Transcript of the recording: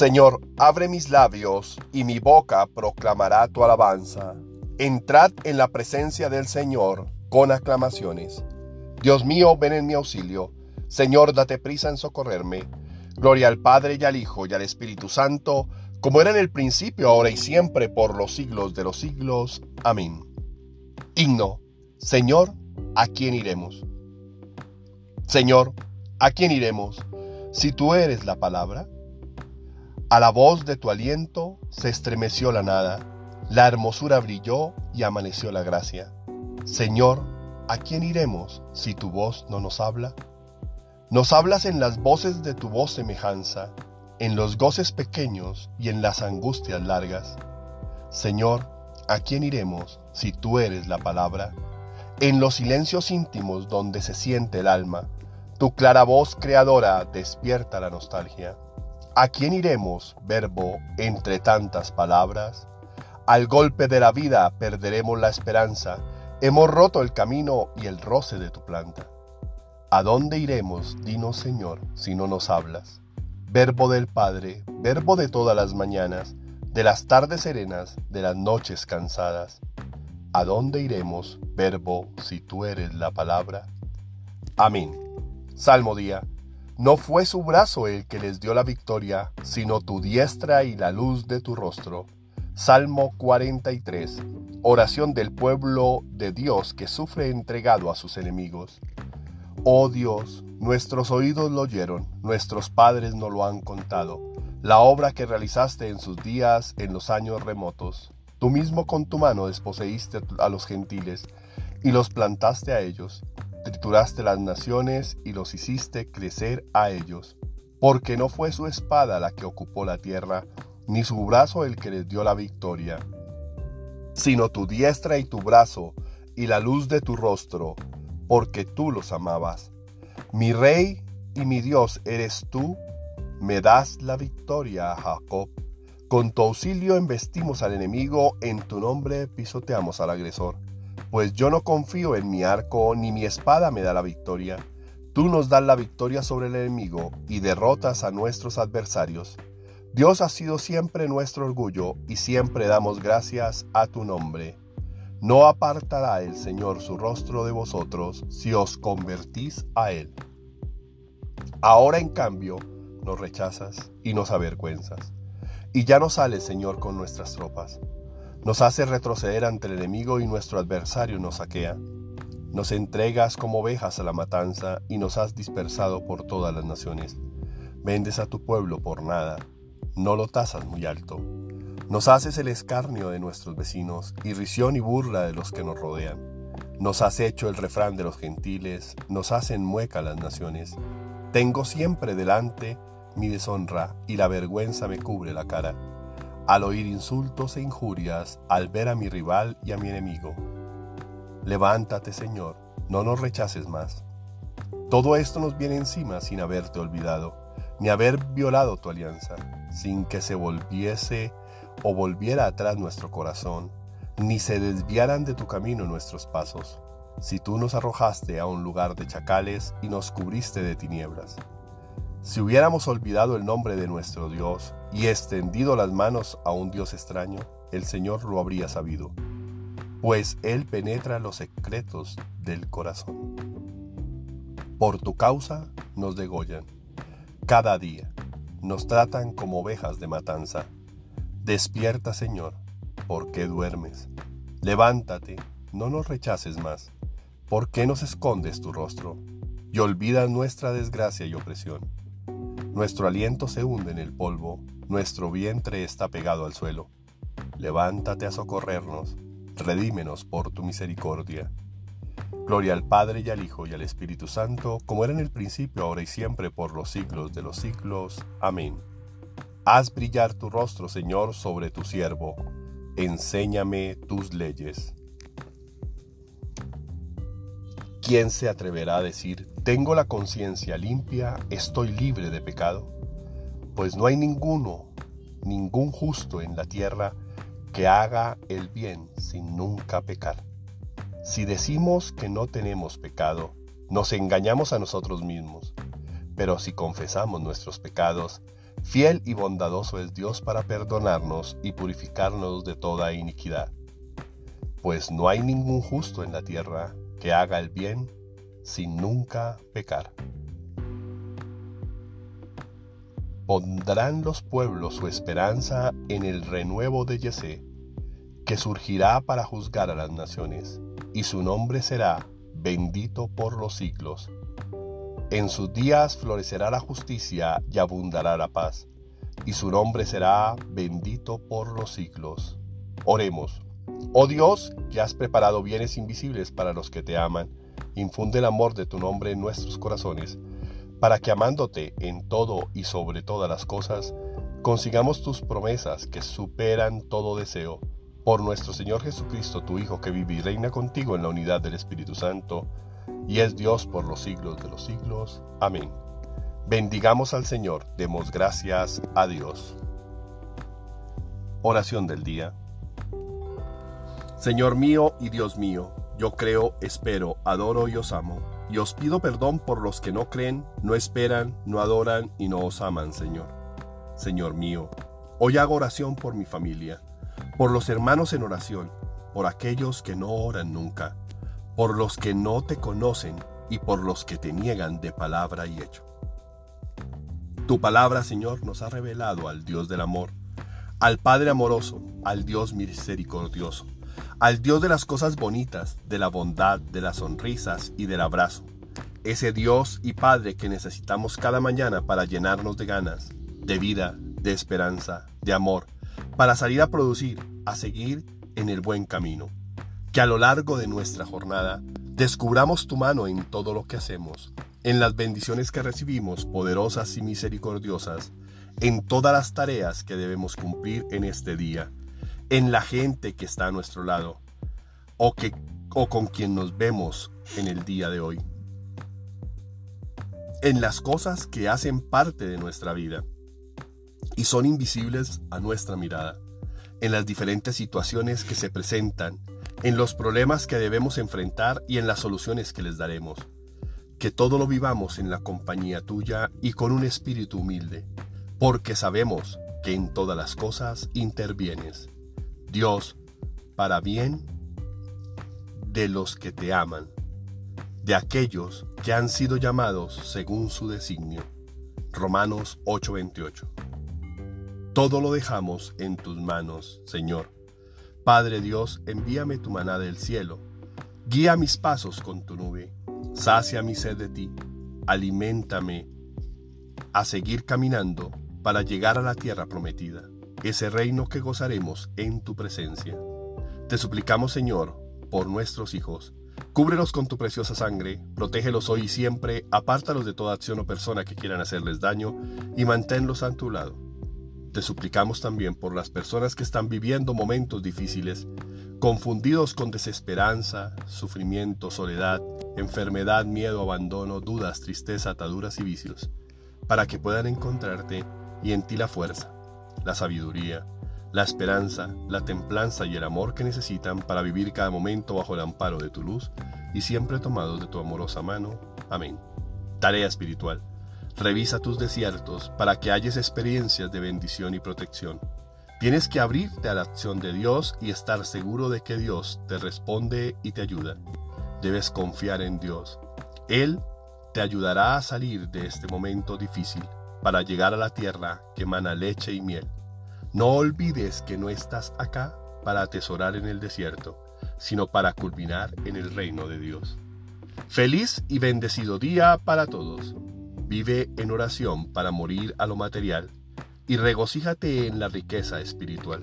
Señor, abre mis labios y mi boca proclamará tu alabanza. Entrad en la presencia del Señor con aclamaciones. Dios mío, ven en mi auxilio. Señor, date prisa en socorrerme. Gloria al Padre y al Hijo y al Espíritu Santo, como era en el principio, ahora y siempre, por los siglos de los siglos. Amén. Himno. Señor, ¿a quién iremos? Señor, ¿a quién iremos? Si tú eres la palabra. A la voz de tu aliento se estremeció la nada, la hermosura brilló y amaneció la gracia. Señor, ¿a quién iremos si tu voz no nos habla? Nos hablas en las voces de tu voz semejanza, en los goces pequeños y en las angustias largas. Señor, ¿a quién iremos si tú eres la palabra? En los silencios íntimos donde se siente el alma, tu clara voz creadora despierta la nostalgia. ¿A quién iremos, verbo, entre tantas palabras? Al golpe de la vida perderemos la esperanza, hemos roto el camino y el roce de tu planta. ¿A dónde iremos, dinos Señor, si no nos hablas? Verbo del Padre, verbo de todas las mañanas, de las tardes serenas, de las noches cansadas. ¿A dónde iremos, verbo, si tú eres la palabra? Amén. Salmo día. No fue su brazo el que les dio la victoria, sino tu diestra y la luz de tu rostro. Salmo 43. Oración del pueblo de Dios que sufre entregado a sus enemigos. Oh Dios, nuestros oídos lo oyeron, nuestros padres no lo han contado, la obra que realizaste en sus días en los años remotos. Tú mismo con tu mano desposeíste a los gentiles y los plantaste a ellos trituraste las naciones y los hiciste crecer a ellos, porque no fue su espada la que ocupó la tierra, ni su brazo el que les dio la victoria, sino tu diestra y tu brazo, y la luz de tu rostro, porque tú los amabas. Mi rey y mi Dios eres tú, me das la victoria Jacob. Con tu auxilio embestimos al enemigo, en tu nombre pisoteamos al agresor pues yo no confío en mi arco ni mi espada me da la victoria. Tú nos das la victoria sobre el enemigo y derrotas a nuestros adversarios. Dios ha sido siempre nuestro orgullo y siempre damos gracias a tu nombre. No apartará el Señor su rostro de vosotros si os convertís a Él. Ahora en cambio nos rechazas y nos avergüenzas. Y ya no sales, Señor, con nuestras tropas. Nos hace retroceder ante el enemigo y nuestro adversario nos saquea. Nos entregas como ovejas a la matanza y nos has dispersado por todas las naciones. Vendes a tu pueblo por nada, no lo tasas muy alto. Nos haces el escarnio de nuestros vecinos, irrisión y burla de los que nos rodean. Nos has hecho el refrán de los gentiles, nos hacen mueca las naciones. Tengo siempre delante mi deshonra y la vergüenza me cubre la cara al oír insultos e injurias, al ver a mi rival y a mi enemigo. Levántate, Señor, no nos rechaces más. Todo esto nos viene encima sin haberte olvidado, ni haber violado tu alianza, sin que se volviese o volviera atrás nuestro corazón, ni se desviaran de tu camino nuestros pasos, si tú nos arrojaste a un lugar de chacales y nos cubriste de tinieblas. Si hubiéramos olvidado el nombre de nuestro Dios y extendido las manos a un Dios extraño, el Señor lo habría sabido, pues Él penetra los secretos del corazón. Por tu causa nos degollan. Cada día nos tratan como ovejas de matanza. Despierta, Señor, ¿por qué duermes? Levántate, no nos rechaces más. ¿Por qué nos escondes tu rostro y olvidas nuestra desgracia y opresión? Nuestro aliento se hunde en el polvo, nuestro vientre está pegado al suelo. Levántate a socorrernos, redímenos por tu misericordia. Gloria al Padre y al Hijo y al Espíritu Santo, como era en el principio, ahora y siempre, por los siglos de los siglos. Amén. Haz brillar tu rostro, Señor, sobre tu siervo. Enséñame tus leyes. ¿Quién se atreverá a decir, tengo la conciencia limpia, estoy libre de pecado? Pues no hay ninguno, ningún justo en la tierra que haga el bien sin nunca pecar. Si decimos que no tenemos pecado, nos engañamos a nosotros mismos. Pero si confesamos nuestros pecados, Fiel y bondadoso es Dios para perdonarnos y purificarnos de toda iniquidad. Pues no hay ningún justo en la tierra que haga el bien sin nunca pecar. Pondrán los pueblos su esperanza en el renuevo de Yesé, que surgirá para juzgar a las naciones, y su nombre será bendito por los siglos. En sus días florecerá la justicia y abundará la paz, y su nombre será bendito por los siglos. Oremos. Oh Dios, que has preparado bienes invisibles para los que te aman, infunde el amor de tu nombre en nuestros corazones, para que amándote en todo y sobre todas las cosas, consigamos tus promesas que superan todo deseo. Por nuestro Señor Jesucristo, tu Hijo, que vive y reina contigo en la unidad del Espíritu Santo, y es Dios por los siglos de los siglos. Amén. Bendigamos al Señor, demos gracias a Dios. Oración del día. Señor mío y Dios mío, yo creo, espero, adoro y os amo, y os pido perdón por los que no creen, no esperan, no adoran y no os aman, Señor. Señor mío, hoy hago oración por mi familia, por los hermanos en oración, por aquellos que no oran nunca por los que no te conocen y por los que te niegan de palabra y hecho. Tu palabra, Señor, nos ha revelado al Dios del amor, al Padre amoroso, al Dios misericordioso, al Dios de las cosas bonitas, de la bondad, de las sonrisas y del abrazo. Ese Dios y Padre que necesitamos cada mañana para llenarnos de ganas, de vida, de esperanza, de amor, para salir a producir, a seguir en el buen camino que a lo largo de nuestra jornada descubramos tu mano en todo lo que hacemos, en las bendiciones que recibimos, poderosas y misericordiosas, en todas las tareas que debemos cumplir en este día, en la gente que está a nuestro lado o, que, o con quien nos vemos en el día de hoy, en las cosas que hacen parte de nuestra vida y son invisibles a nuestra mirada, en las diferentes situaciones que se presentan en los problemas que debemos enfrentar y en las soluciones que les daremos. Que todo lo vivamos en la compañía tuya y con un espíritu humilde, porque sabemos que en todas las cosas intervienes. Dios, para bien de los que te aman, de aquellos que han sido llamados según su designio. Romanos 8:28. Todo lo dejamos en tus manos, Señor Padre Dios, envíame tu maná del cielo. Guía mis pasos con tu nube. Sacia mi sed de ti. Aliméntame a seguir caminando para llegar a la tierra prometida, ese reino que gozaremos en tu presencia. Te suplicamos, Señor, por nuestros hijos. Cúbrelos con tu preciosa sangre, protégelos hoy y siempre, apártalos de toda acción o persona que quieran hacerles daño y manténlos a tu lado te suplicamos también por las personas que están viviendo momentos difíciles, confundidos con desesperanza, sufrimiento, soledad, enfermedad, miedo, abandono, dudas, tristeza, ataduras y vicios, para que puedan encontrarte y en ti la fuerza, la sabiduría, la esperanza, la templanza y el amor que necesitan para vivir cada momento bajo el amparo de tu luz y siempre tomados de tu amorosa mano. Amén. Tarea espiritual. Revisa tus desiertos para que halles experiencias de bendición y protección. Tienes que abrirte a la acción de Dios y estar seguro de que Dios te responde y te ayuda. Debes confiar en Dios. Él te ayudará a salir de este momento difícil para llegar a la tierra que emana leche y miel. No olvides que no estás acá para atesorar en el desierto, sino para culminar en el reino de Dios. Feliz y bendecido día para todos. Vive en oración para morir a lo material y regocíjate en la riqueza espiritual.